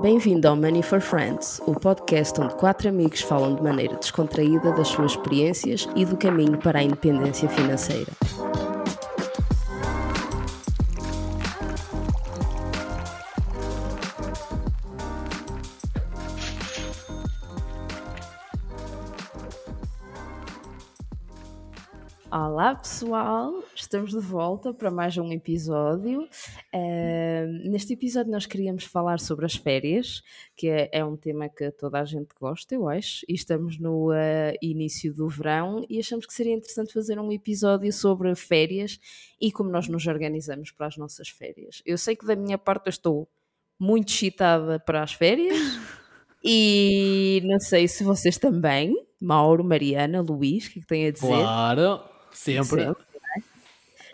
Bem-vindo ao Money for Friends, o podcast onde quatro amigos falam de maneira descontraída das suas experiências e do caminho para a independência financeira. Olá pessoal, estamos de volta para mais um episódio. Uh, neste episódio nós queríamos falar sobre as férias, que é, é, um tema que toda a gente gosta, eu acho, e estamos no uh, início do verão e achamos que seria interessante fazer um episódio sobre férias e como nós nos organizamos para as nossas férias. Eu sei que da minha parte eu estou muito excitada para as férias e não sei se vocês também. Mauro, Mariana, Luís, o que, é que têm a dizer? Claro, Sempre. Sempre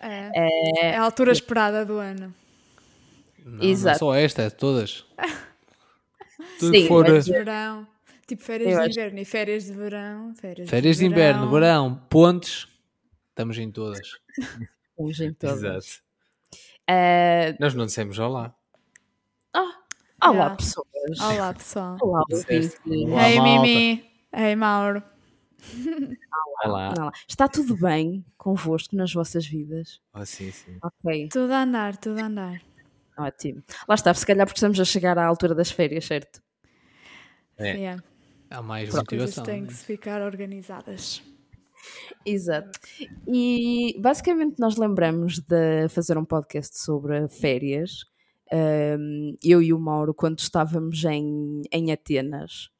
é. É... é a altura esperada do ano. Não, Exato. não é só esta, é todas. Tudo Sim, for... mas... verão. Tipo férias Eu de inverno acho... e férias de verão. Férias, férias de, de inverno, verão, pontes. Estamos em todas. Estamos em todas. Exato. Uh... Nós não dissemos olá. Oh, olá, pessoas. Olá, pessoal. Olá, Olá, Ei, Mimi. Ei, Mauro. Olá. Olá. Está tudo bem convosco nas vossas vidas? Oh, sim, sim. Ok. Tudo a andar, tudo a andar. Ótimo. Lá está, se calhar porque estamos a chegar à altura das férias, certo? É. Yeah. Há mais Pronto. motivação. têm né? que se ficar organizadas. Exato. E basicamente nós lembramos de fazer um podcast sobre férias. Um, eu e o Mauro, quando estávamos em, em Atenas,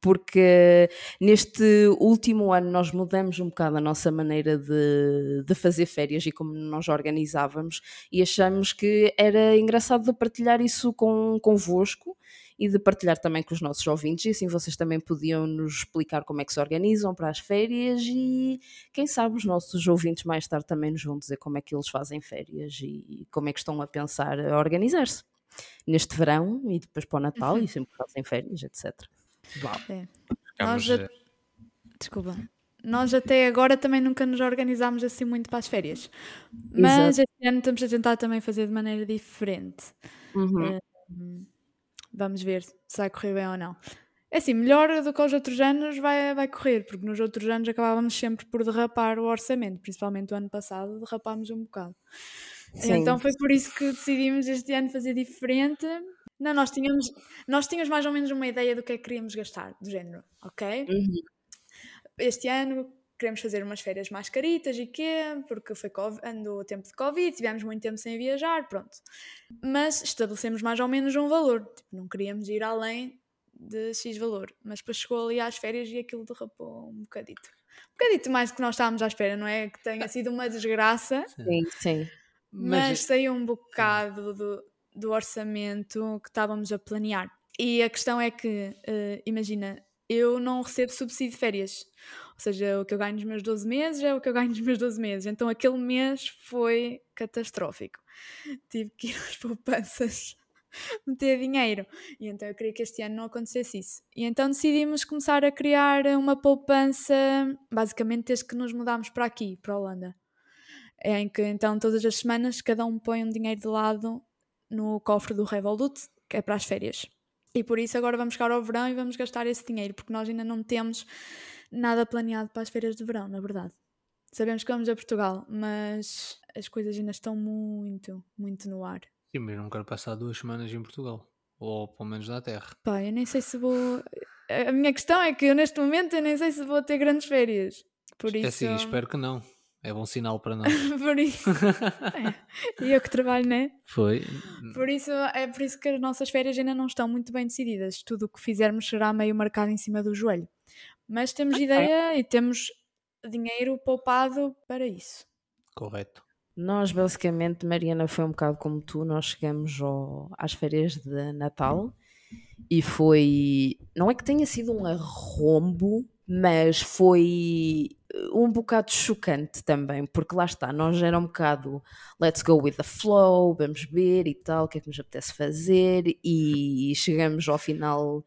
porque neste último ano nós mudamos um bocado a nossa maneira de, de fazer férias e como nós organizávamos e achamos que era engraçado de partilhar isso com, convosco e de partilhar também com os nossos ouvintes e assim vocês também podiam nos explicar como é que se organizam para as férias e quem sabe os nossos ouvintes mais tarde também nos vão dizer como é que eles fazem férias e como é que estão a pensar a organizar-se neste verão e depois para o Natal uhum. e sempre fazem férias, etc. É. Nós já... Desculpa. Nós até agora também nunca nos organizámos assim muito para as férias. Mas Exato. este ano estamos a tentar também fazer de maneira diferente. Uhum. Uh, vamos ver se vai correr bem ou não. É assim, melhor do que os outros anos vai, vai correr, porque nos outros anos acabávamos sempre por derrapar o orçamento, principalmente o ano passado derrapámos um bocado. Sim. Então foi por isso que decidimos este ano fazer diferente não, nós tínhamos, nós tínhamos mais ou menos uma ideia do que é que queríamos gastar, do género, ok? Uhum. Este ano queremos fazer umas férias mais caritas e quê? Porque foi ando o tempo de Covid, tivemos muito tempo sem viajar, pronto. Mas estabelecemos mais ou menos um valor, tipo, não queríamos ir além de X valor. Mas depois chegou ali às férias e aquilo derrapou um bocadito. Um bocadito mais do que nós estávamos à espera, não é? Que tenha sido uma desgraça. Sim, sim. Mas, mas saiu um bocado do, do orçamento que estávamos a planear. E a questão é que, uh, imagina, eu não recebo subsídio de férias. Ou seja, o que eu ganho nos meus 12 meses é o que eu ganho nos meus 12 meses. Então aquele mês foi catastrófico. Tive que ir às poupanças meter dinheiro. E então eu queria que este ano não acontecesse isso. E então decidimos começar a criar uma poupança, basicamente desde que nos mudámos para aqui, para a Holanda. É em que então todas as semanas cada um põe um dinheiro de lado no cofre do Revolut, que é para as férias. E por isso agora vamos chegar ao verão e vamos gastar esse dinheiro, porque nós ainda não temos nada planeado para as férias de verão, na verdade. Sabemos que vamos a Portugal, mas as coisas ainda estão muito, muito no ar. Sim, mas não quero passar duas semanas em Portugal. Ou pelo menos na Terra. Pá, eu nem sei se vou. A minha questão é que eu neste momento eu nem sei se vou ter grandes férias. Por é isso. Assim, espero que não. É bom sinal para nós. por isso. é. E eu que trabalho, né? Foi. Por isso, é por isso que as nossas férias ainda não estão muito bem decididas. Tudo o que fizermos será meio marcado em cima do joelho. Mas temos okay. ideia e temos dinheiro poupado para isso. Correto. Nós, basicamente, Mariana, foi um bocado como tu. Nós chegamos ao, às férias de Natal e foi. Não é que tenha sido um arrombo, mas foi um bocado chocante também, porque lá está, nós era um bocado let's go with the flow, vamos ver e tal, o que é que nos apetece fazer, e chegamos ao final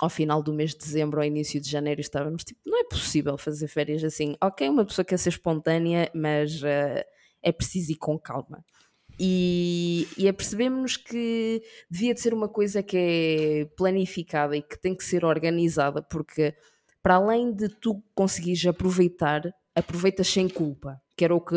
ao final do mês de dezembro, ao início de janeiro, estávamos tipo, não é possível fazer férias assim. Ok, uma pessoa quer ser espontânea, mas uh, é preciso ir com calma. E, e apercebemos que devia de ser uma coisa que é planificada e que tem que ser organizada, porque para além de tu conseguires aproveitar, aproveitas sem culpa, que era o que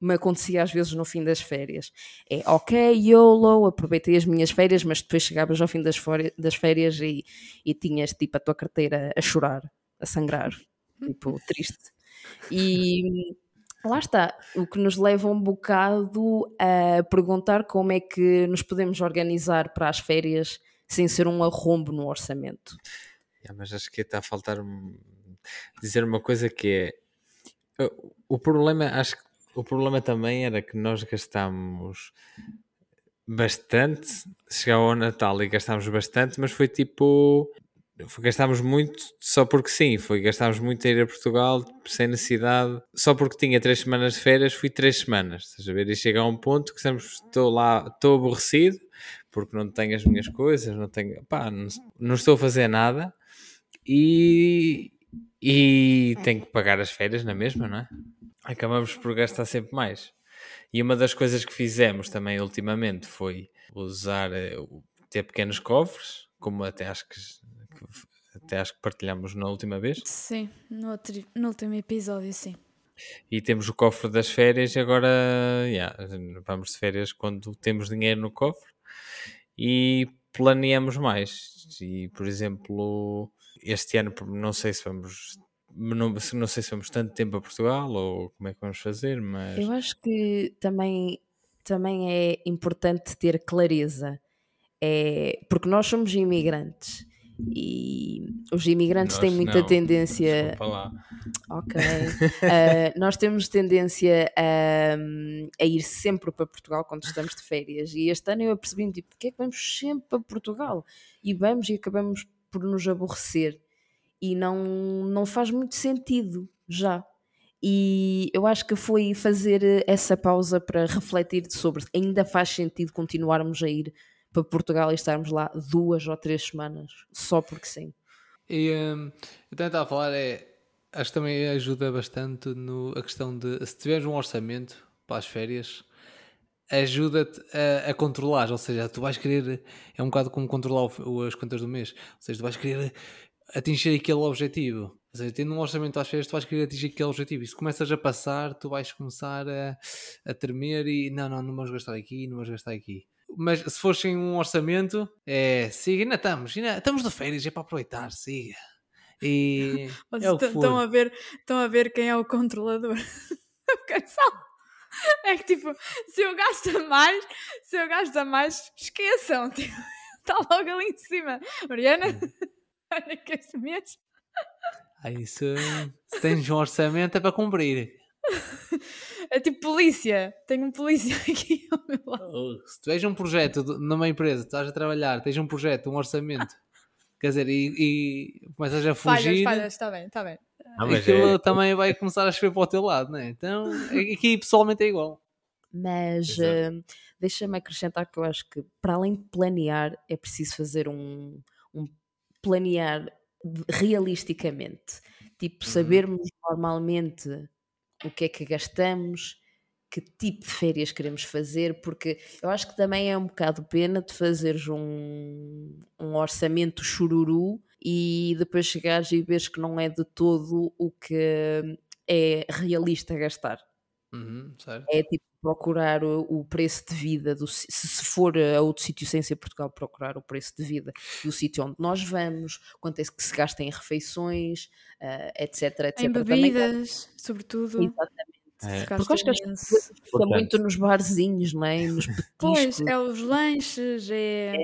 me acontecia às vezes no fim das férias. É ok, YOLO, aproveitei as minhas férias, mas depois chegavas ao fim das, das férias e, e tinhas tipo a tua carteira a chorar, a sangrar, tipo, triste. E lá está, o que nos leva um bocado a perguntar como é que nos podemos organizar para as férias sem ser um arrombo no orçamento. Yeah, mas acho que está a faltar dizer uma coisa que é o problema, acho que o problema também era que nós gastámos bastante, chegava ao Natal e gastámos bastante, mas foi tipo. Gastámos muito só porque sim, foi gastámos muito a ir a Portugal sem necessidade, só porque tinha três semanas de férias, fui três semanas, estás a ver? E chega a um ponto que estamos, estou lá, estou aborrecido porque não tenho as minhas coisas, não tenho, pá, não, não estou a fazer nada e, e tenho que pagar as férias na mesma, não é? acabamos por gastar sempre mais. E uma das coisas que fizemos também ultimamente foi usar, eh, ter pequenos cofres, como até acho que, até acho que partilhamos na última vez. Sim, no, outro, no último episódio, sim. E temos o cofre das férias e agora yeah, vamos de férias quando temos dinheiro no cofre e planeamos mais. E, por exemplo, este ano não sei se vamos não, não sei se vamos tanto tempo a Portugal ou como é que vamos fazer, mas. Eu acho que também, também é importante ter clareza. É, porque nós somos imigrantes e os imigrantes nós têm muita não, tendência. Ok. uh, nós temos tendência a, a, ir sempre para Portugal quando estamos de férias. E este ano eu apercebi-me tipo, porque é que vamos sempre para Portugal? E vamos e acabamos por nos aborrecer e não, não faz muito sentido já. E eu acho que foi fazer essa pausa para refletir sobre ainda faz sentido continuarmos a ir para Portugal e estarmos lá duas ou três semanas, só porque sim. E um, eu a falar, é, acho que também ajuda bastante no, a questão de se tiveres um orçamento para as férias, ajuda-te a, a, controlar, ou seja, tu vais querer, é um bocado como controlar o, as contas do mês, ou seja, tu vais querer atingir aquele objetivo. Ou seja, tendo um orçamento às férias, tu vais querer atingir aquele objetivo. E se começas a passar, tu vais começar a, a tremer e não, não, não vamos gastar aqui, não vamos gastar aqui. Mas se fores sem um orçamento, é siga, ainda estamos, ainda estamos de férias, é para aproveitar, siga. E é estão, a ver, estão a ver quem é o controlador. é que tipo, se eu gasto mais, se eu gasto mais, esqueçam, tipo, está logo ali em cima. Mariana, hum. Olha que esse mês. Ah, isso, se tens um orçamento é para cumprir. É tipo polícia. Tenho um polícia aqui ao meu lado. Oh, se tu tens um projeto numa empresa, estás a trabalhar, tens um projeto, um orçamento, quer dizer, e, e começas a fugir. Falhas, falhas, está bem, está bem. Não, aquilo é... também vai começar a chover para o teu lado, não é? Então, aqui pessoalmente é igual. Mas uh, deixa-me acrescentar que eu acho que para além de planear, é preciso fazer um, um planear realisticamente. Tipo, uhum. sabermos normalmente o que é que gastamos, que tipo de férias queremos fazer, porque eu acho que também é um bocado pena de fazeres um, um orçamento chururu e depois chegares e veres que não é de todo o que é realista gastar. Uhum, é tipo procurar o, o, preço de vida, do, se, se for a outro sítio sem ser Portugal, procurar o preço de vida do sítio onde nós vamos, quanto é que se gasta em refeições, uh, etc, etc. Em bebidas, Também, sobretudo. Exatamente. É. Porque acho que as pessoas muito nos barzinhos, não é? Nos pois, é os lanches, é,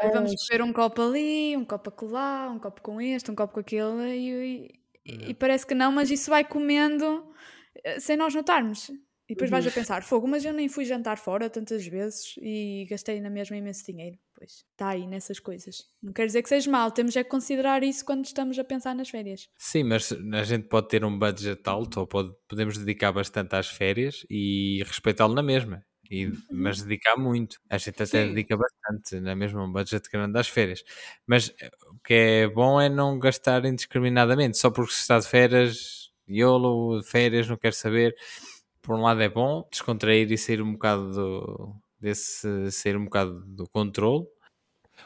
é vamos beber um copo ali, um copo acolá, um copo com este, um copo com aquele, e, e, e parece que não, mas isso vai comendo eh, sem nós notarmos. E depois vais a uhum. pensar, fogo, mas eu nem fui jantar fora tantas vezes e gastei na mesma imenso dinheiro. Pois, está aí nessas coisas. Não quer dizer que seja mal, temos é que considerar isso quando estamos a pensar nas férias. Sim, mas a gente pode ter um budget alto ou pode, podemos dedicar bastante às férias e respeitá-lo na mesma. E, uhum. mas dedicar muito. A gente até Sim. dedica bastante na mesma um budget grande às férias. Mas eh, o que é bom é não gastar indiscriminadamente, só porque se está de férias, YOLO, férias, não quero saber por um lado é bom descontrair e sair um bocado do, desse sair um bocado do controle.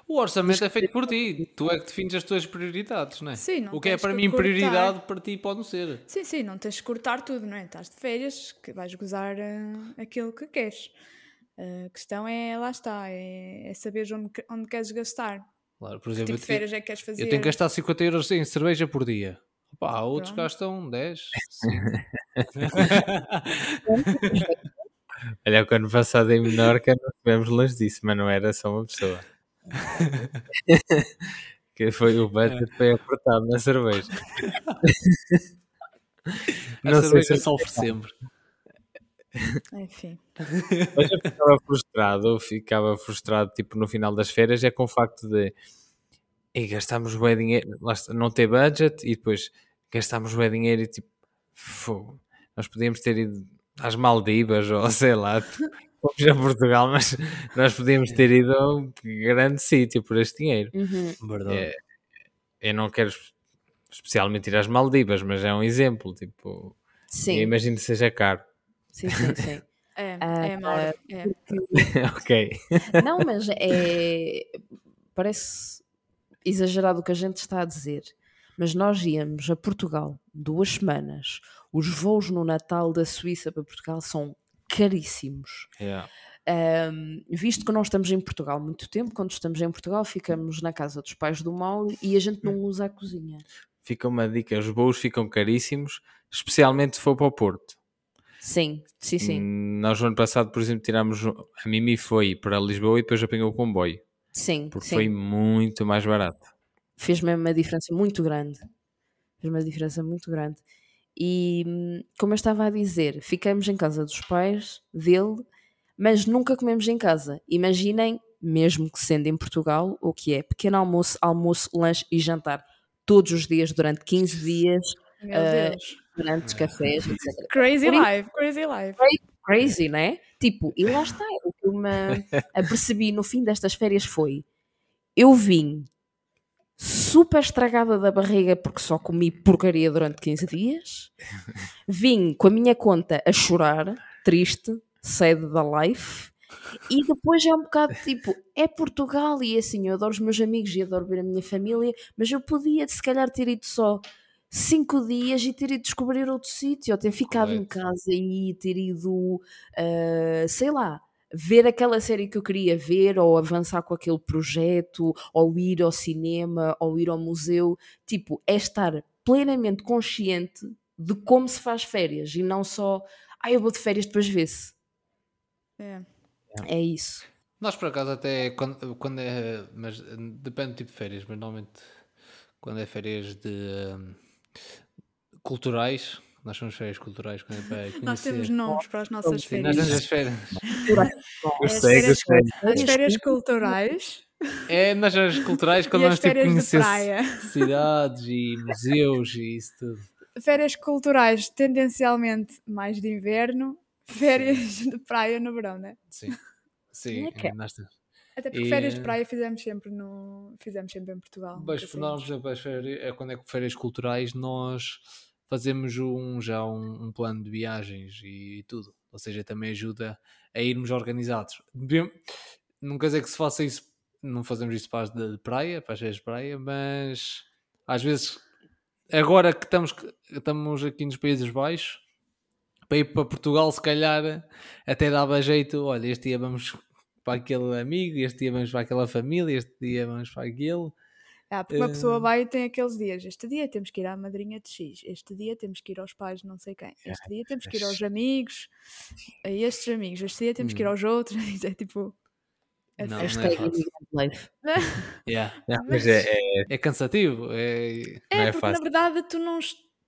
O orçamento é feito por ti. Tu é que defines as tuas prioridades, não é? Sim, não o que é tens para que mim cortar. prioridade, para ti pode não ser. Sim, sim, não tens de cortar tudo, não é? Estás de férias, que vais gozar eh, aquilo que queres. A questão é, lá está, é, é saber onde, que- onde queres gastar. Claro, por Que exemplo, tipo eu, de te- férias é que queres fazer? eu tenho que gastar 50 euros em cerveja por dia. Pá, outros Pronto. gastam 10. Olha, o ano passado em Menorca não tivemos longe disso, mas não era só uma pessoa. que foi o budget foi apertado na cerveja. A Não sei cerveja se- sofre sempre. Enfim. Mas eu ficava frustrado, eu ficava frustrado tipo no final das férias é com o facto de e gastámos bem dinheiro, não ter budget e depois gastámos bem dinheiro e tipo fogo, nós podíamos ter ido às Maldivas ou sei lá, tipo, fomos a Portugal, mas nós podíamos ter ido a um grande sítio por este dinheiro. Uhum. Verdade. É, eu não quero especialmente ir às Maldivas, mas é um exemplo, tipo, Sim, eu imagino que seja caro. sim, sim, sim. É, Ah, é. É. ok. Não, mas é. Parece exagerado o que a gente está a dizer. Mas nós íamos a Portugal duas semanas. Os voos no Natal da Suíça para Portugal são caríssimos. Yeah. Um, visto que nós estamos em Portugal há muito tempo, quando estamos em Portugal, ficamos na casa dos pais do Mauro e a gente não usa a cozinha. Fica uma dica, os voos ficam caríssimos, especialmente se for para o Porto. Sim, sim, sim. Hum, Nós no ano passado, por exemplo, tirámos, a Mimi foi para Lisboa e depois apanhou o comboio, Sim, porque sim. foi muito mais barato. fez mesmo uma diferença muito grande. Fez uma diferença muito grande. E como eu estava a dizer, ficamos em casa dos pais dele, mas nunca comemos em casa. Imaginem, mesmo que sendo em Portugal, o que é pequeno almoço, almoço, lanche e jantar todos os dias durante 15 dias, Deus. durante cafés, etc. Crazy life, crazy life. Crazy, né? Tipo, e lá está. O que eu me apercebi no fim destas férias foi: eu vim super estragada da barriga porque só comi porcaria durante 15 dias. Vim com a minha conta a chorar, triste, sad da life. E depois é um bocado tipo, é Portugal e assim, eu adoro os meus amigos e adoro ver a minha família, mas eu podia se calhar ter ido só cinco dias e ter ido descobrir outro sítio, ou ter ficado em Correto. casa e ter ido, ah, sei lá, ver aquela série que eu queria ver, ou avançar com aquele projeto, ou ir ao cinema, ou ir ao museu. Tipo, é estar plenamente consciente de como se faz férias e não só, ah, eu vou de férias depois vê-se. É. É isso. Nós por acaso até quando, quando é. Mas depende do tipo de férias, mas normalmente quando é férias de hum, culturais, nós chamamos férias culturais quando é para conhecer. Nós temos nomes para as nossas Sim, nós férias. temos as férias. Gostei, férias-. As férias culturais É nas férias culturais quando as nós tipo, férias conhecer cidades e museus e isso tudo. Férias culturais tendencialmente mais de inverno, férias de praia no verão, né? Sim. Sim, é é? nós temos. Até porque E, férias de praia fizemos sempre no fizemos sempre em Portugal. Mas, por exemplo, as férias, é quando é que férias culturais nós fazemos um, já um, um plano de viagens e tudo. Ou seja, também ajuda a irmos organizados. Não quer dizer que se faça isso, não fazemos isso para as de praia, para as de praia, mas às vezes, agora que estamos, estamos aqui nos Países Baixos, para ir para Portugal, se calhar até dava jeito. Olha, este dia vamos para aquele amigo, este dia vamos para aquela família, este dia vamos para aquele. Ah, porque uma pessoa eh, vai e tem aqueles dias. Este dia temos que ir à madrinha de X, este dia temos que ir aos pais de não sei quem, este dia temos que ir aos amigos, a estes amigos, este dia temos que ir Hum. aos outros. É tipo. é Não, não é Life. Yeah. Não, mas é, é- É cansativo. É... É, Não é porque fácil. na verdade tu não.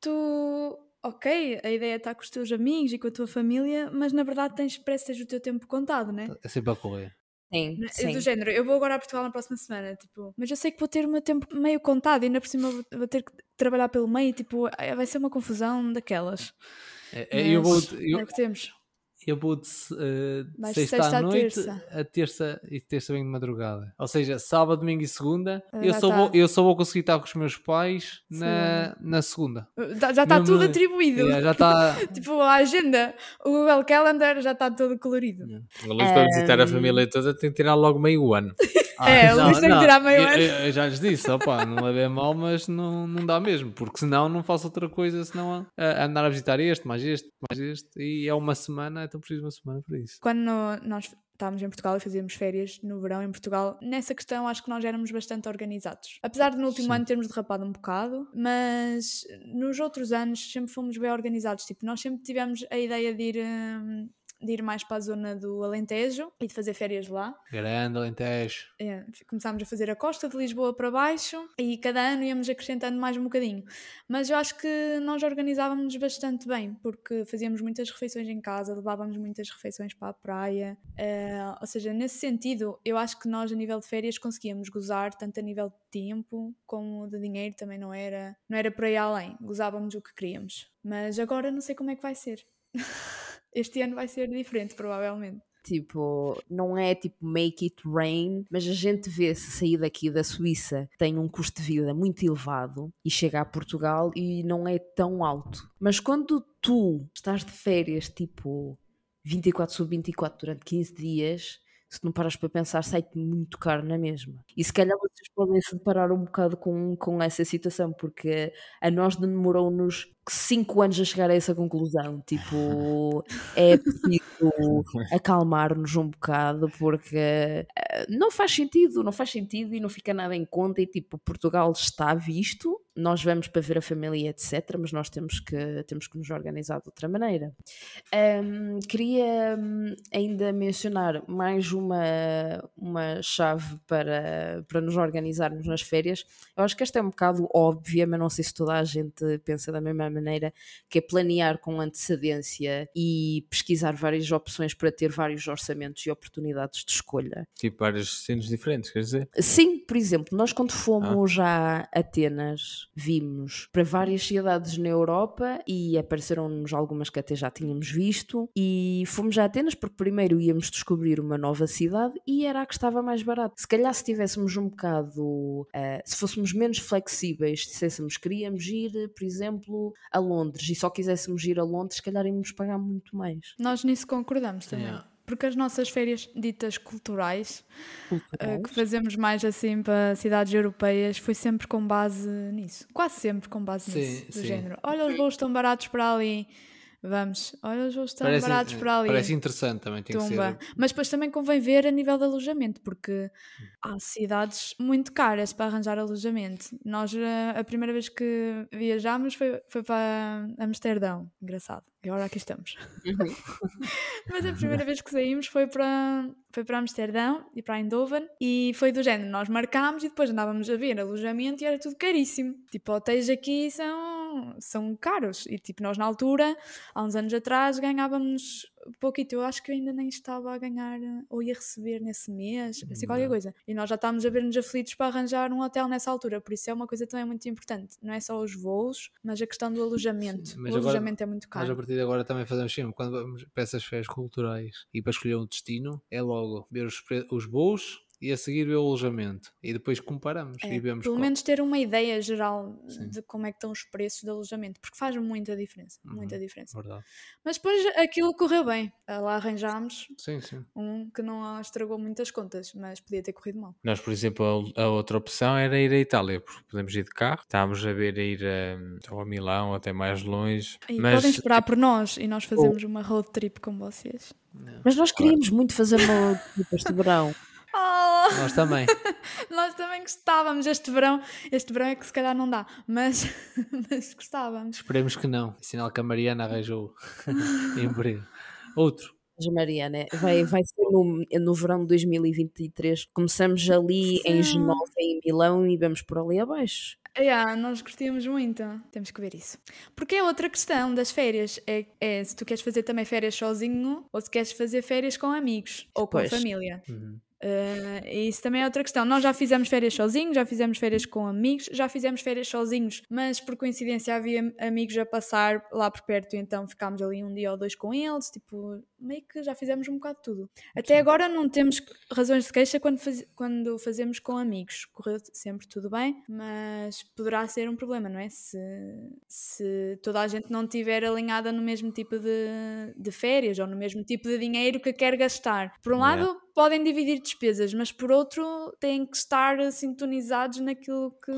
Tu. Ok, a ideia é estar com os teus amigos e com a tua família, mas na verdade tens, parece que tens o teu tempo contado, né? é sempre a correr. Sim, Né? sim. Do género, eu vou agora a Portugal na próxima semana, tipo, mas eu sei que vou ter o meu tempo meio contado e ainda por cima vou, vou ter que trabalhar pelo meio, tipo, ai, vai ser uma confusão daquelas. É, é, eu vou, eu, é o que temos. Eu vou de, eh, de Vais sexta, sexta à noite terça. a terça e terça bem de madrugada. Ou seja, sábado, domingo e segunda, Ah, eu só, tá. vou, eu só vou conseguir estar com os meus pais na, na segunda. Já está tudo atribuído. Yeah, já está. Tipo, a agenda, o Google Calendar já está todo colorido. A Luís para visitar a família toda tem que tirar logo meio ano. É, o Luís tem que tirar meio ano. eu- eu já lhes disse, opá, não levei mal, mas não, não dá mesmo, porque senão não faço outra coisa senão a, a andar a visitar este, mais este, mais este, e é uma semana, então preciso de uma semana para isso. Quando nós estávamos em Portugal e fazíamos férias no verão em Portugal, nessa questão acho que nós éramos bastante organizados. Apesar de no último Sim. ano termos derrapado um bocado, mas nos outros anos sempre fomos bem organizados. Tipo, nós sempre tivemos a ideia de ir, hum, de ir mais para a zona do Alentejo e de fazer férias lá. Grande, Alentejo. É, começámos a fazer a costa de Lisboa para baixo e cada ano íamos acrescentando mais um bocadinho. Mas eu acho que nós organizávamos bastante bem, porque fazíamos muitas refeições em casa, levávamos muitas refeições para a praia. eh, ou seja, nesse sentido, eu acho que nós, a nível de férias, conseguíamos gozar tanto a nível de tempo como de dinheiro, também não era, não era por aí além. Gozávamos o que queríamos. Mas agora não sei como é que vai ser. Este ano vai ser diferente, provavelmente. Tipo, não é tipo make it rain, mas a gente vê se sair daqui da Suíça tem um custo de vida muito elevado e chega a Portugal e não é tão alto. Mas quando tu estás de férias, tipo 24 sobre 24 durante 15 dias, se não paras para pensar, sai-te muito caro na mesma. E se calhar vocês podem se deparar um bocado com, com essa situação, porque a nós demorou-nos 5 anos a chegar a essa conclusão. Tipo, é preciso acalmar-nos um bocado, porque eh, não faz sentido, não faz sentido e não fica nada em conta. E tipo, Portugal está visto, nós vamos para ver a família, etc. Mas nós temos que, temos que nos organizar de outra maneira. Ahm, queria hum, ainda mencionar mais uma, uma chave para, para nos organizarmos nas férias. Eu acho que esta é um bocado óbvia, mas não sei se toda a gente pensa da mesma maneira, que é planear com antecedência e pesquisar várias opções para ter vários orçamentos e oportunidades de escolha. Tipo vários destinos diferentes, quer dizer? Sim, por exemplo, nós quando fomos a Atenas, vimos para várias cidades na Europa e apareceram-nos algumas que até já tínhamos visto e fomos a Atenas porque primeiro íamos descobrir uma nova cidade e era a que estava mais barata. Se calhar se tivéssemos um bocado, eh, se fôssemos menos flexíveis, se disséssemos que queríamos ir, por exemplo, a Londres e só quiséssemos ir a Londres, se calhar íamos pagar muito mais. Nós nisso concordamos também. Yeah. Porque as nossas férias ditas culturais, eh, Culturais. que fazemos mais assim para cidades europeias, foi sempre com base nisso. Quase sempre com base Sim, nisso. Do sim. género. Olha, os voos estão baratos para ali. Vamos. Olha, os voos estão Parece, baratos para ali. parece interessante também, tem Tumba. que ser. Mas depois também convém ver a nível de alojamento, porque há cidades muito caras para arranjar alojamento. Nós, eh, a primeira vez que viajámos foi, foi para Amsterdão. Engraçado. E agora aqui estamos. Mas a primeira vez que saímos foi para, foi para Amsterdão e para Eindhoven e foi do género, nós marcámos e depois andávamos a ver alojamento e era tudo caríssimo. Tipo, hotéis aqui são, são caros e tipo, nós na altura, há uns anos atrás, ganhávamos pouquito. Eu acho que eu ainda nem estava a ganhar ou ia receber nesse mês, assim qualquer coisa. E nós já estávamos a ver-nos aflitos para arranjar um hotel nessa altura, por isso é uma coisa também muito importante. Não é só os voos, mas a questão do alojamento. Sim, mas o agora- alojamento é muito Nós a caro. partir de agora também fazemos sempre, quando vamos para essas férias culturais e para escolher um destino, é logo ver os, os voos e a seguir ver o alojamento. E depois comparamos É, e vemos pelo qual- menos ter uma ideia geral Sim. de como é que estão os preços de alojamento, porque faz muita diferença, muita Uhum. diferença. Verdade. Mas depois aquilo correu bem. Ah, Lá arranjámos Sim, sim. um que não estragou muitas contas, mas podia ter corrido mal. Nós, por exemplo, a, a outra opção era ir à Itália, porque podemos ir de carro. Estávamos a ver a ir a, ou a Milão, ou até mais longe. E mas podem esperar por nós e nós fazemos uma road trip com vocês. Mas nós queríamos muito fazer uma tipo este verão. Oh, Nós também. nós também gostávamos este verão. Este verão é que se calhar não dá, mas, mas gostávamos. Esperemos que não. Sinal que a Mariana arranjou em breve. Outro. Mas, Mariana, vai, vai ser no, no verão de 2023. Começamos ali em Sim. Genova, em Milão e vamos por ali abaixo. Yeah, nós curtíamos muito. Temos que ver isso. Porque é outra questão das férias. É, é se tu queres fazer também férias sozinho ou se queres fazer férias com amigos ou com Pois. família. Uhum. Uh, isso também é outra questão. Nós já fizemos férias sozinhos, já fizemos férias com amigos, já fizemos férias sozinhos, mas por coincidência havia amigos a passar lá por perto, então ficámos ali um dia ou dois com eles, tipo, meio que já fizemos um bocado de tudo. Até Sim. agora não temos razões de queixa quando, faz, quando fazemos com amigos. Correu sempre tudo bem, mas poderá ser um problema, não é? Se, se toda a gente não estiver alinhada no mesmo tipo de, de férias ou no mesmo tipo de dinheiro que quer gastar. Por um lado, podem dividir despesas, mas por outro têm que estar sintonizados naquilo que,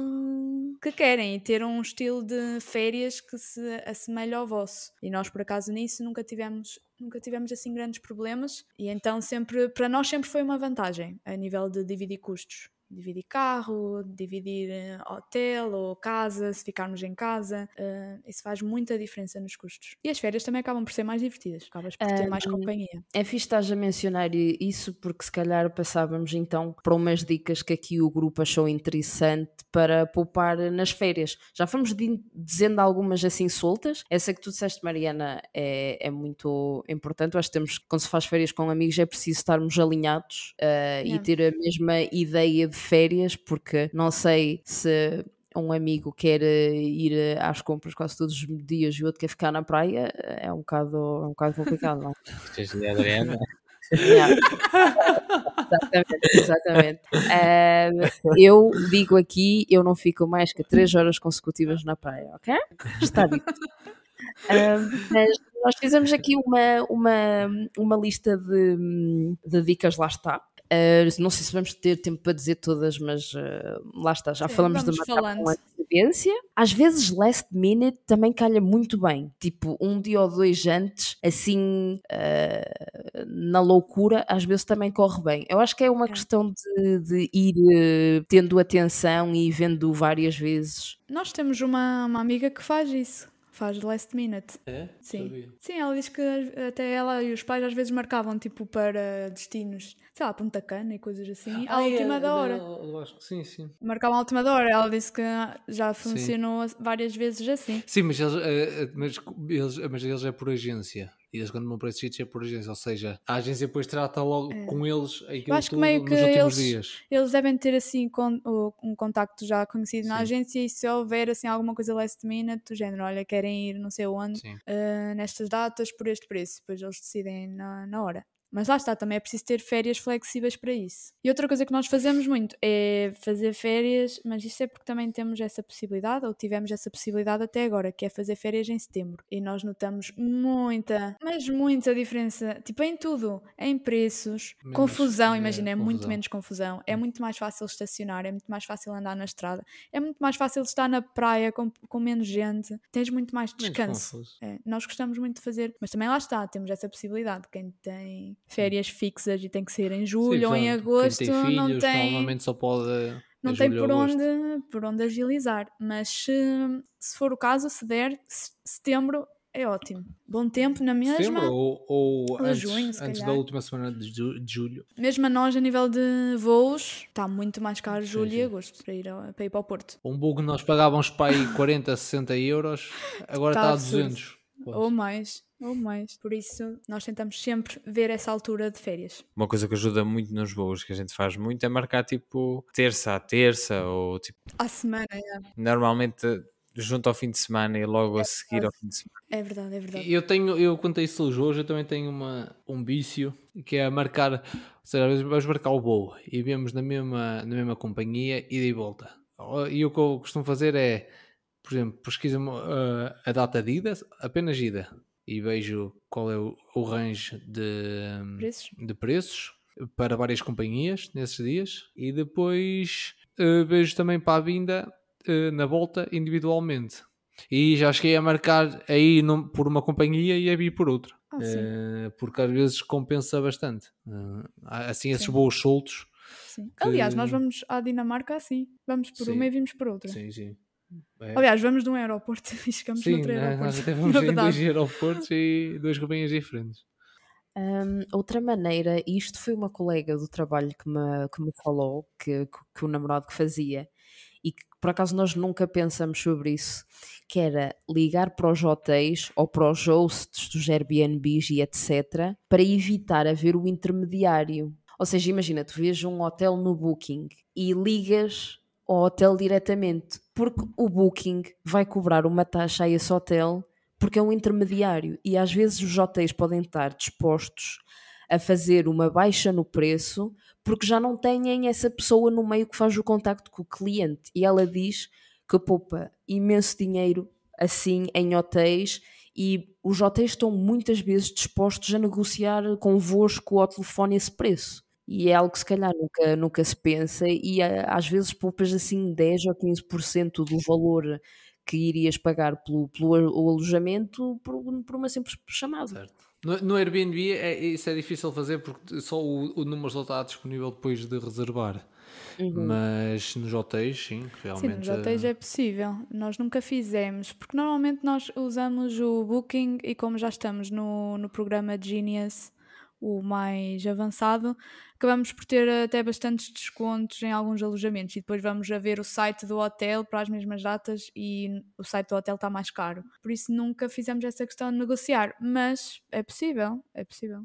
que querem e ter um estilo de férias que se assemelha ao vosso. E nós, por acaso, nisso nunca tivemos nunca tivemos assim grandes problemas e então sempre para nós sempre foi uma vantagem a nível de dividir custos dividir carro, dividir eh, hotel ou casa, se ficarmos em casa. Uh, isso faz muita diferença nos custos. E as férias também acabam por ser mais divertidas, acabas por ter mais companhia. É fixe estás a mencionar isso porque se calhar passávamos então para umas dicas que aqui o grupo achou interessante para poupar nas férias. Já fomos dizendo algumas assim soltas. Essa que tu disseste, Mariana, é, é muito importante. Eu acho que temos, quando se faz férias com amigos, é preciso estarmos alinhados uh, e ter a mesma ideia de férias, porque não sei se um amigo quer eh, ir eh, às compras quase todos os dias e o outro quer ficar na praia, é um bocado, é um bocado complicado, não é? Adriana. exatamente, exatamente. Uh, eu digo aqui, eu não fico mais que 3 horas consecutivas na praia, ok? Está dito. Uh, mas nós fizemos aqui uma, uma, uma lista de, de dicas, lá está, Uh, não sei se vamos ter tempo para dizer todas, mas uh, lá está, já Sim, falamos de com antecedência. Às vezes, last minute também calha muito bem, tipo um dia ou dois antes, assim uh, na loucura, às vezes também corre bem. Eu acho que é uma é. questão de, de ir tendo atenção e vendo várias vezes. Nós temos uma, uma amiga que faz isso faz last minute. É? Sim. Sabia. Sim, ela diz que até ela e os pais às vezes marcavam tipo para destinos, sei lá, Punta Cana e coisas assim, ah, à é, última é, da hora. Eu acho que sim, sim. Marcavam à última da hora. Ela disse que já funcionou sim. várias vezes assim. Sim, mas eles, eh, eh, mas, eles, mas eles é por agência. E eles quando vão para esses sítios é por agência, ou seja, a agência depois trata logo é. com eles aquilo acho que meio que eles, dias. Eles devem ter assim um contacto já conhecido Sim. na agência e se houver assim alguma coisa last minute, do género, olha, querem ir não sei onde, uh, nestas datas por este preço, depois eles decidem na, na hora. Mas lá está, também é preciso ter férias flexíveis para isso. E outra coisa que nós fazemos muito é fazer férias, mas isso é porque também temos essa possibilidade, ou tivemos essa possibilidade até agora, que é fazer férias em setembro. E nós notamos muita, mas muita diferença, tipo em tudo, em preços, menos, confusão, é, imagina, é confusão. muito menos confusão, é hum. muito mais fácil estacionar, é muito mais fácil andar na estrada, é muito mais fácil estar na praia com, com menos gente, tens muito mais descanso. É, nós gostamos muito de fazer, mas também lá está, temos essa possibilidade, quem tem férias fixas e tem que ser em julho Sim, ou em agosto, tem filhos, não tem. Normalmente só pode. Não tem por onde, por onde agilizar, mas se, se for o caso, se der, setembro é ótimo. Bom tempo na mesma. Setembro ou, ou antes, junho, antes da última semana de, julho. Mesmo a nós, a nível de voos, está muito mais caro julho sim, sim. e agosto para ir, para ir para o Porto. Um que nós pagávamos para aí 40, 60 euros, agora está, está a 200. Ou mais ou mais. Por isso, nós tentamos sempre ver essa altura de férias. Uma coisa que ajuda muito nos voos, que a gente faz muito, é marcar tipo terça a terça ou tipo. À semana, é. Normalmente junto ao fim de semana e logo é a seguir ao fim de semana. É verdade, é verdade. Eu tenho, eu a isso hoje, eu também tenho uma, um vício que é marcar, ou seja, às vezes vamos marcar o voo e vemos na mesma, na mesma companhia ida e volta. E o que eu costumo fazer é, por exemplo, pesquisa uh, a data de ida, apenas ida e vejo qual é o, o range de preços. de preços para várias companhias nesses dias e depois uh, vejo também para a vinda uh, na volta individualmente. E já cheguei a marcar aí num, por uma companhia e a vir por outra. Ah, porque às vezes compensa bastante. assim, esses sim. voos soltos. Sim. Que... Aliás, nós vamos à Dinamarca assim. Vamos por sim. uma e vimos por outra. Sim, sim. É. Aliás, vamos de um aeroporto e chegamos Sim, noutro aeroporto. Nós até vamos em dois aeroportos e duas companhias diferentes. Um, outra maneira, isto foi uma colega do trabalho que me, que me falou, que, que o namorado que fazia, e que por acaso nós nunca pensamos sobre isso, que era ligar para os hotéis ou para os hosts dos Airbnbs e etc, para evitar haver o intermediário. Ou seja, imagina, tu vês um hotel no Booking e ligas ao hotel diretamente, porque o Booking vai cobrar uma taxa a esse hotel porque é um intermediário e às vezes os hotéis podem estar dispostos a fazer uma baixa no preço porque já não têm essa pessoa no meio que faz o contacto com o cliente e ela diz que poupa imenso dinheiro assim em hotéis e os hotéis estão muitas vezes dispostos a negociar convosco ao telefone esse preço. E é algo que se calhar nunca, nunca se pensa e eh, às vezes poupas assim 10 ou 15% do valor que irias pagar pelo, pelo alojamento por, por uma simples chamada. Certo. No, no Airbnb é, isso é difícil fazer porque só o, o número só está disponível depois de reservar. Uhum. Mas nos hotéis, sim, realmente. Sim, nos hotéis é possível. Nós nunca fizemos, porque normalmente nós usamos o Booking e como já estamos no, no programa Genius, o mais avançado, acabamos por ter até bastantes descontos em alguns alojamentos e depois vamos a ver o site do hotel para as mesmas datas e o site do hotel está mais caro. Por isso nunca fizemos essa questão de negociar, mas é possível, é possível.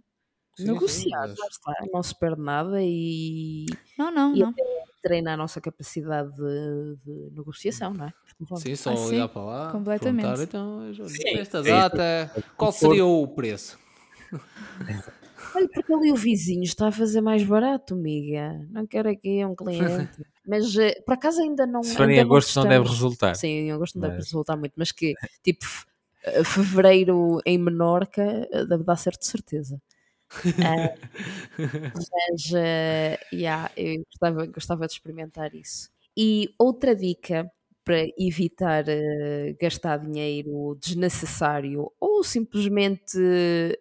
Sim, Negociar, sim, não se perde nada e, Não, não, e não. treina a nossa capacidade de, de negociação, não é? Sim, só Ah, sim, olhar para lá. completamente. Então, Sim, esta sim. data, qual seria o preço? Olha, porque ali o vizinho está a fazer mais barato, amiga. Não quero aqui um cliente. Mas eh, por acaso ainda não. Se for em não agosto não deve resultar. Sim, em agosto não deve Mas- resultar muito, mas que tipo eh, fevereiro em Menorca eh, deve dar certo de certeza. Ah, mas eh, yeah, eu gostava, gostava de experimentar isso. E outra dica para evitar eh, gastar dinheiro desnecessário ou simplesmente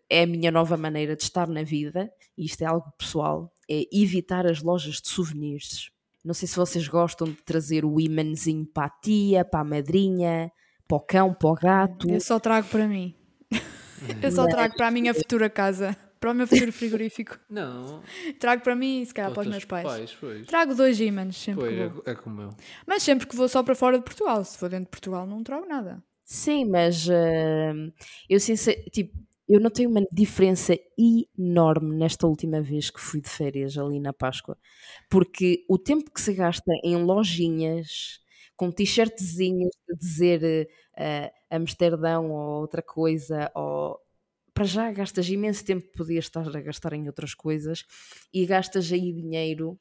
é a minha nova maneira de estar na vida, e isto é algo pessoal, é evitar as lojas de souvenirs. Não sei se vocês gostam de trazer o imãzinho para a tia, para a madrinha, para o cão, para o gato. Eu só trago para mim. Eu só trago para a minha futura casa, para o meu futuro frigorífico. Não, Trago para mim e se calhar para os os meus pais. pois. Trago dois ímãs sempre Pois, que vou. é, é como eu. Mas sempre que vou só para fora de Portugal. Se for dentro de Portugal, não trago nada. Sim, mas hum, eu sincer, tipo, eu notei uma diferença enorme nesta última vez que fui de férias ali na Páscoa, porque o tempo que se gasta em lojinhas com t-shirtzinhas de dizer eh, Amsterdão ou outra coisa, ou para já gastas imenso tempo que podias estar a gastar em outras coisas e gastas aí dinheiro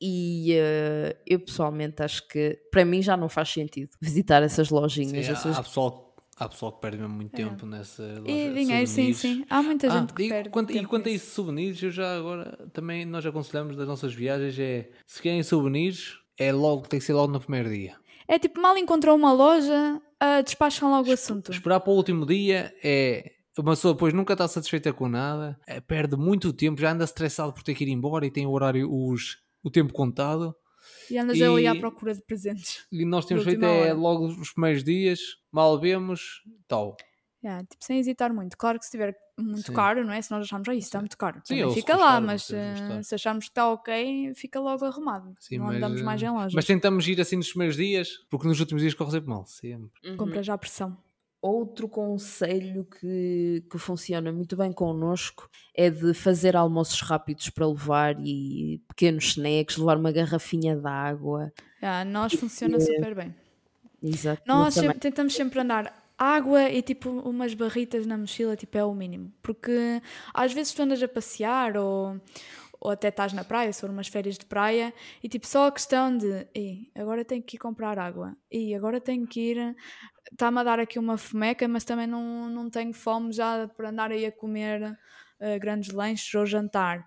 e eh, eu pessoalmente acho que para mim já não faz sentido visitar essas Sim, lojinhas. há, essas- há pessoal, há pessoal que perde mesmo muito É. tempo nessa loja E dinheiro, sim, souvenirs. sim. Há muita Ah, gente que e perde. quanto, e tempo quanto a isso souvenirs, eu já agora também nós aconselhamos das nossas viagens é se querem souvenirs, é logo, tem que ser logo no primeiro dia. É tipo, mal encontrou uma loja, ah, despacham logo o assunto. Esperar para o último dia é. Uma pessoa depois nunca está satisfeita com nada, é, perde muito tempo, já anda estressado por ter que ir embora e tem o horário, os, o tempo contado. E andas ali à E- procura de presentes. E nós temos feito é hora. logo os primeiros dias, mal vemos, tal. Yeah, tipo, sem hesitar muito. Claro que se estiver muito Sim. caro, não é? Se nós acharmos, ah, isso está muito caro. Sim, fica lá, mas eh, se acharmos que está ok, fica logo arrumado. Sim, não mas, andamos mais eh, em lojas. Mas tentamos ir assim nos primeiros dias, porque nos últimos dias corre sempre mal, sempre. Uhum. Compra já a pressão. Outro conselho que, que funciona muito bem connosco é de fazer almoços rápidos para levar e pequenos snacks, levar uma garrafinha de água. Yeah, nós funciona super bem. Exato. Nós sempre- tentamos sempre andar água e tipo umas barritas na mochila, tipo é o mínimo. Porque às vezes tu andas a passear ou, ou até estás na praia, se for umas férias de praia, e tipo só a questão de "Ei, agora tenho que ir comprar água, e agora tenho que ir, está-me a dar aqui uma fomeca, mas também não, não tenho fome já para andar aí a comer eh, grandes lanches ou jantar.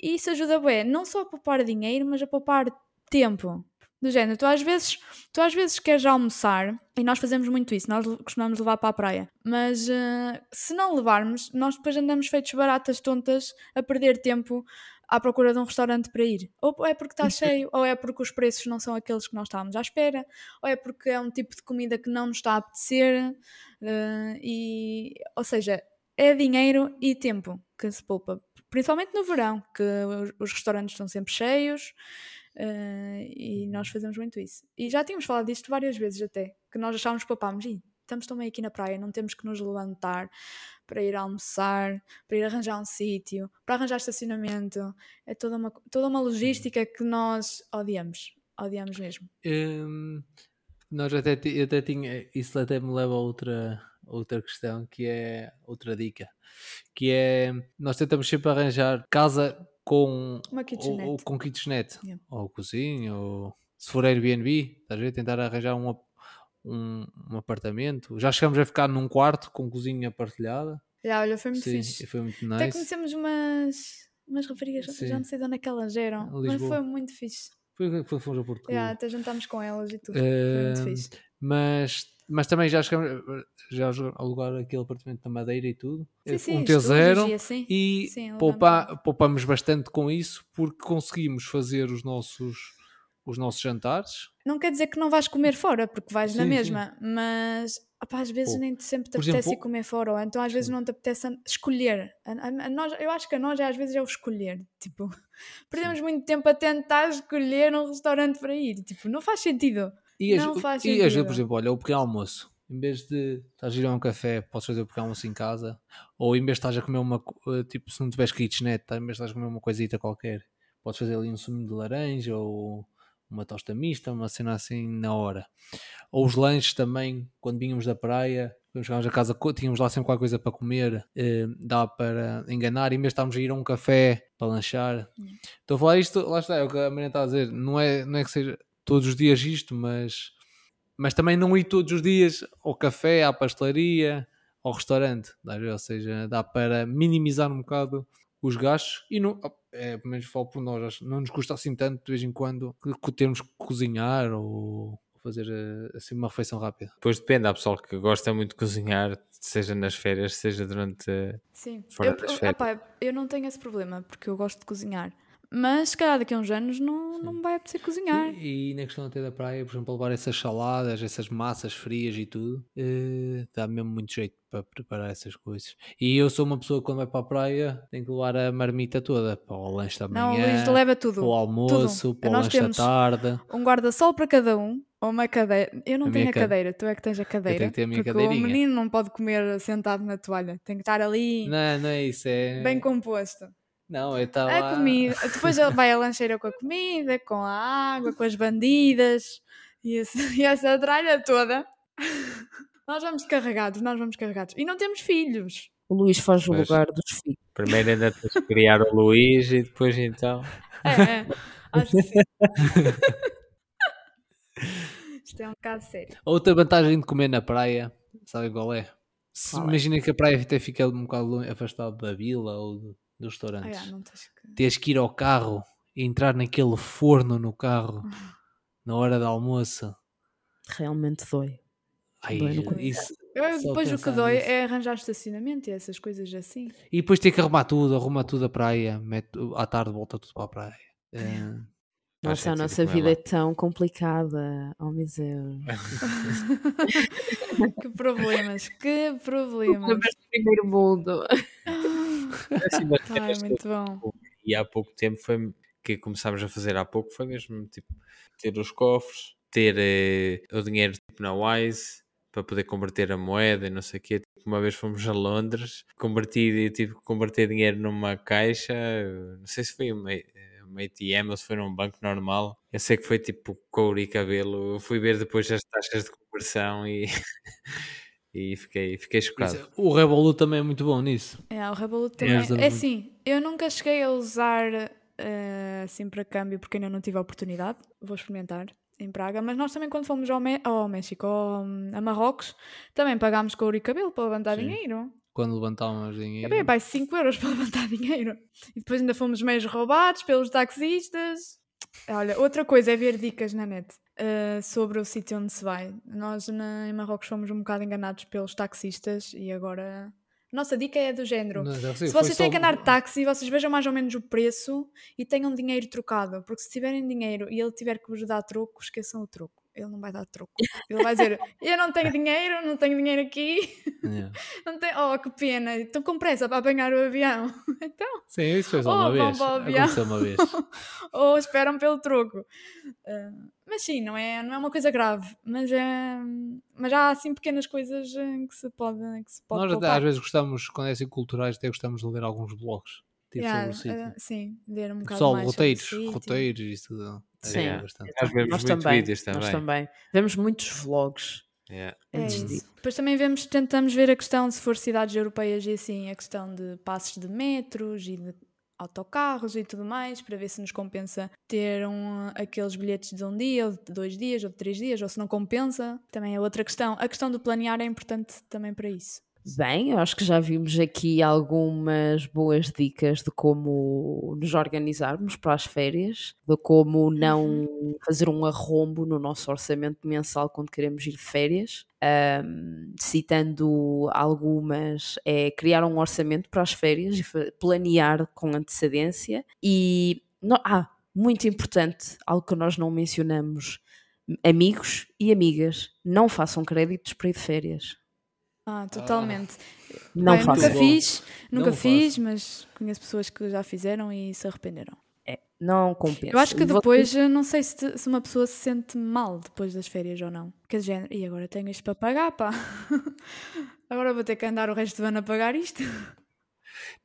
E isso ajuda bem, não só a poupar dinheiro, mas a poupar tempo. Do género, tu às vezes, tu às vezes queres almoçar e nós fazemos muito isso, nós costumamos levar para a praia, mas eh, se não levarmos, nós depois andamos feitos baratas tontas a perder tempo à procura de um restaurante para ir. Ou é porque está cheio, ou é porque os preços não são aqueles que nós estávamos à espera, ou é porque é um tipo de comida que não nos está a apetecer, eh, e, ou seja, é dinheiro e tempo que se poupa, principalmente no verão, que os, os restaurantes estão sempre cheios. eh, e nós fazemos muito isso. E já tínhamos falado disto várias vezes até, que nós achávamos que poupámos. E estamos também aqui na praia, não temos que nos levantar para ir almoçar, para ir arranjar um sítio, para arranjar estacionamento. É toda uma, toda uma logística que nós odiamos. Odiamos mesmo. Hum, nós até, até tinha, isso até me leva a outra, outra questão, que é outra dica, que é, nós tentamos sempre arranjar casa com, Uma ou, kitchenette. ou com kitchenette, Yeah. ou cozinha, ou se for Airbnb, estás a ver? tentar arranjar um, ap- um, um apartamento. Já chegamos a ficar num quarto com cozinha partilhada, Já, olha, foi muito sim, fixe. foi muito Até nice. conhecemos umas, umas raparigas, Sim. já não sei de onde é que elas eram, Em mas Lisboa. foi muito fixe. Foi, foi, fomos a Porto Já, até jantámos com elas e tudo. Foi muito fixe. mas, mas também já chegamos já alugar aquele apartamento da Madeira e tudo. Sim, Eh, sim, um estúdios T0 e assim. e Sim, poupa- poupamos bastante com isso porque conseguimos fazer os nossos, os nossos jantares. Não quer dizer que não vais comer fora, porque vais na Sim, sim. mesma, mas opá, às vezes Pô, nem sempre te apetece ir exemplo, comer fora, ou então às vezes sim. não te apetece escolher. A- a- a nós, eu acho que a nós é, às vezes é o escolher. Tipo, perdemos muito tempo a tentar escolher um restaurante para ir. Tipo, não faz sentido. E, Não faz e às vezes, sentido. por exemplo, olha, o pequeno almoço. Em vez de estás a ir a um café, podes fazer o pequeno almoço em casa. Ou em vez de estás a comer uma. eh, Tipo, se não tiveres kitchenette, em vez de estás a comer uma coisita qualquer, podes fazer ali um sumo de laranja ou uma tosta mista, uma cena assim na hora. Ou os lanches também, quando vínhamos da praia, quando chegámos a casa, tínhamos lá sempre qualquer coisa para comer, eh, dá para enganar. Em vez de estarmos a ir a um café para lanchar. Estou a falar isto, lá está, é o que a Mariana está a dizer. Não é, não é que seja todos os dias isto, mas, mas também não ir todos os dias ao café, à pastelaria, ao restaurante. Ou seja, dá para minimizar um bocado os gastos e não, é, pelo menos falo por nós, acho- não nos custa assim tanto de vez em quando termos que cozinhar ou fazer eh, assim uma refeição rápida. Depois depende, há pessoal que gosta muito de cozinhar, seja nas férias, seja durante. Sim. Fora Eu, das férias. opá, eu não tenho esse problema, porque eu gosto de cozinhar. Mas se calhar daqui a uns anos não, não me vai apetecer cozinhar. E, e na questão até da praia, por exemplo, levar essas saladas, essas massas frias e tudo, eh, dá mesmo muito jeito para preparar essas coisas. E eu sou uma pessoa que quando vai para a praia tem que levar a marmita toda para o lanche da Não, o manhã, Luís leva tudo. para o almoço, tudo. para o Nós lanche da tarde. um guarda-sol para cada um, ou uma cadeira. Eu não A tenho a ca- cadeira, tu é que tens a cadeira. que ter a minha porque o cadeirinha. menino não pode comer sentado na toalha, tem que estar ali Não, não é isso, é. bem composto. Não, eu estava. A comida, depois ele vai à lancheira com a comida, com a água, com as bandidas e, esse- e essa tralha toda. Nós vamos carregados, nós vamos carregados. E não temos filhos. O Luís faz o lugar dos filhos. Primeiro ainda tens que criar o Luís e depois então. É, é, acho que sim. Isto é um caso sério. Outra vantagem de comer na praia, sabe qual é? Se, Qual é? imagina que a praia até fica um bocado afastado da vila ou do- dos Ah, restaurantes. é, não tens que... Tens que ir ao carro e entrar naquele forno no carro na hora do almoço. Realmente dói. Ai, Dói isso. Eu, depois o que dói nisso. é arranjar estacionamento e essas coisas assim. E depois ter que arrumar tudo, arruma tudo a praia, mete, à tarde volta tudo para a praia. É, Faz Nossa, a sentido nossa vida é tão complicada. Oh, meu Deus. que problemas, que problemas. primeiro mundo. Assim, cenas que muito bom. E há pouco tempo foi que começámos a fazer há pouco foi mesmo tipo ter os cofres, ter eh, o dinheiro tipo na Wise para poder converter a moeda e não sei o quê. Tipo, Uma vez fomos a Londres, converti, tive que converter dinheiro numa caixa, não sei se foi uma, uma ATM ou se foi num banco normal. Eu sei que foi tipo couro e cabelo. Eu fui ver depois as taxas de conversão e, e fiquei, fiquei chocado. Isso, o Revolut também é muito bom nisso. É, o Revolut também. É muito. assim, eu nunca cheguei a usar eh, assim para câmbio porque ainda não tive a oportunidade. Vou experimentar em Praga, mas nós também quando fomos ao, Mé- ao México, ao, a Marrocos, também pagámos couro e cabelo para levantar Sim. dinheiro. Quando levantávamos dinheiro. paguei pai 5 euros para levantar dinheiro. E depois ainda fomos meios roubados pelos taxistas. Olha, outra coisa é ver dicas na net eh, sobre o sítio onde se vai. Nós na, em Marrocos fomos um bocado enganados pelos taxistas e agora. Nossa dica é do género. Não, sei, Se vocês só- têm que andar de táxi, vocês vejam mais ou menos o preço e tenham dinheiro trocado. Porque se tiverem dinheiro e ele tiver que vos dar troco, esqueçam o troco. Ele não vai dar troco. Ele vai dizer: Eu não tenho dinheiro, não tenho dinheiro aqui, Yeah. não tenho... oh que pena, estou com pressa para apanhar o avião. Então, Sim, isso só Oh, uma vez. avião. Uma vez. ou esperam pelo troco. Ah, mas sim, não é, não é uma coisa grave, mas, é, mas há assim pequenas coisas em que se pode, que se pode Nós poupar. às vezes gostamos, quando é assim culturais, até gostamos de ler alguns blogs. Tipo Yeah, sobre o sítio. ah, sim, ver um bocado mais o roteiros, roteiros e tudo. Sim. Ajuda bastante. Nós vemos Nós muitos também, vídeos também. nós também. Vemos muitos vlogs Yeah. É isso. Depois também vemos, tentamos ver a questão, se for cidades europeias e assim, a questão de passos de metros e de autocarros e tudo mais, para ver se nos compensa ter um, aqueles bilhetes de um dia, ou de dois dias, ou de três dias, ou se não compensa. Também é outra questão. A questão do planear é importante também para isso. Bem, eu acho que já vimos aqui algumas boas dicas de como nos organizarmos para as férias, de como não fazer um arrombo no nosso orçamento mensal quando queremos ir de férias. Ahm, citando algumas, é criar um orçamento para as férias e planear com antecedência. E, no- ah, muito importante, algo que nós não mencionamos: amigos e amigas, não façam créditos para ir de férias. Ah, totalmente. Não Bem, nunca fiz, nunca Não fiz, mas conheço pessoas que já fizeram e se arrependeram. É, não compensa. Eu acho que depois, eu não sei se, te- se uma pessoa se sente mal depois das férias ou não. Que é género, e agora tenho isto para pagar, pá. agora vou ter que andar o resto do ano a pagar isto.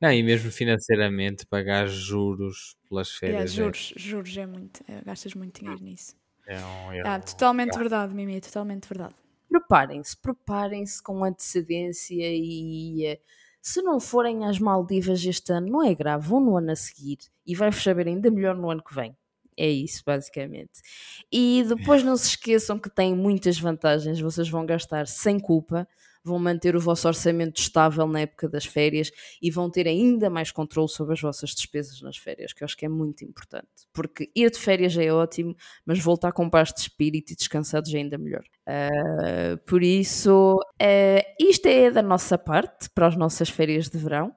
Não, e mesmo financeiramente, pagar juros pelas Yeah, férias. é- juros, juros é muito. é, gastas muito dinheiro nisso. É, um, é Ah, totalmente verdade, Mimi, totalmente verdade. Preparem-se, preparem-se com antecedência e eh, se não forem às Maldivas este ano, não é grave, vão no ano a seguir e vai-vos saber ainda melhor no ano que vem. É isso, basicamente. E depois não se esqueçam que têm muitas vantagens, vocês vão gastar sem culpa, vão manter o vosso orçamento estável na época das férias e vão ter ainda mais controle sobre as vossas despesas nas férias, que eu acho que é muito importante. Porque ir de férias é ótimo, mas voltar com paz de espírito e descansados é ainda melhor. Uh, por isso, uh, isto é da nossa parte para as nossas férias de verão.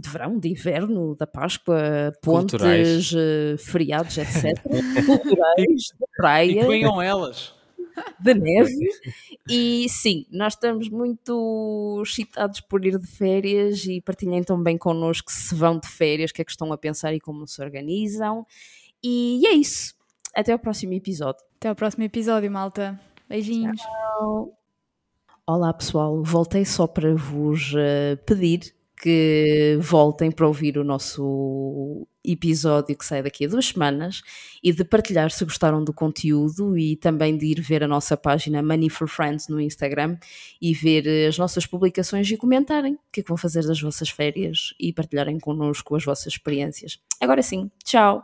De verão, de inverno, da Páscoa, pontes, Culturais. uh, feriados, etc. Culturais, de E praia, que venham elas. de neve. E sim, nós estamos muito excitados por ir de férias e partilhem também connosco se vão de férias, o que é que estão a pensar e como se organizam. E é isso. Até ao próximo episódio. Até ao próximo episódio, malta. Beijinhos. Olá pessoal, voltei só para vos eh, pedir que voltem para ouvir o nosso episódio que sai daqui a duas semanas e de partilhar se gostaram do conteúdo e também de ir ver a nossa página Money for Friends no Instagram e ver eh, as nossas publicações e comentarem o que é que vão fazer das vossas férias e partilharem connosco as vossas experiências. Agora sim, tchau!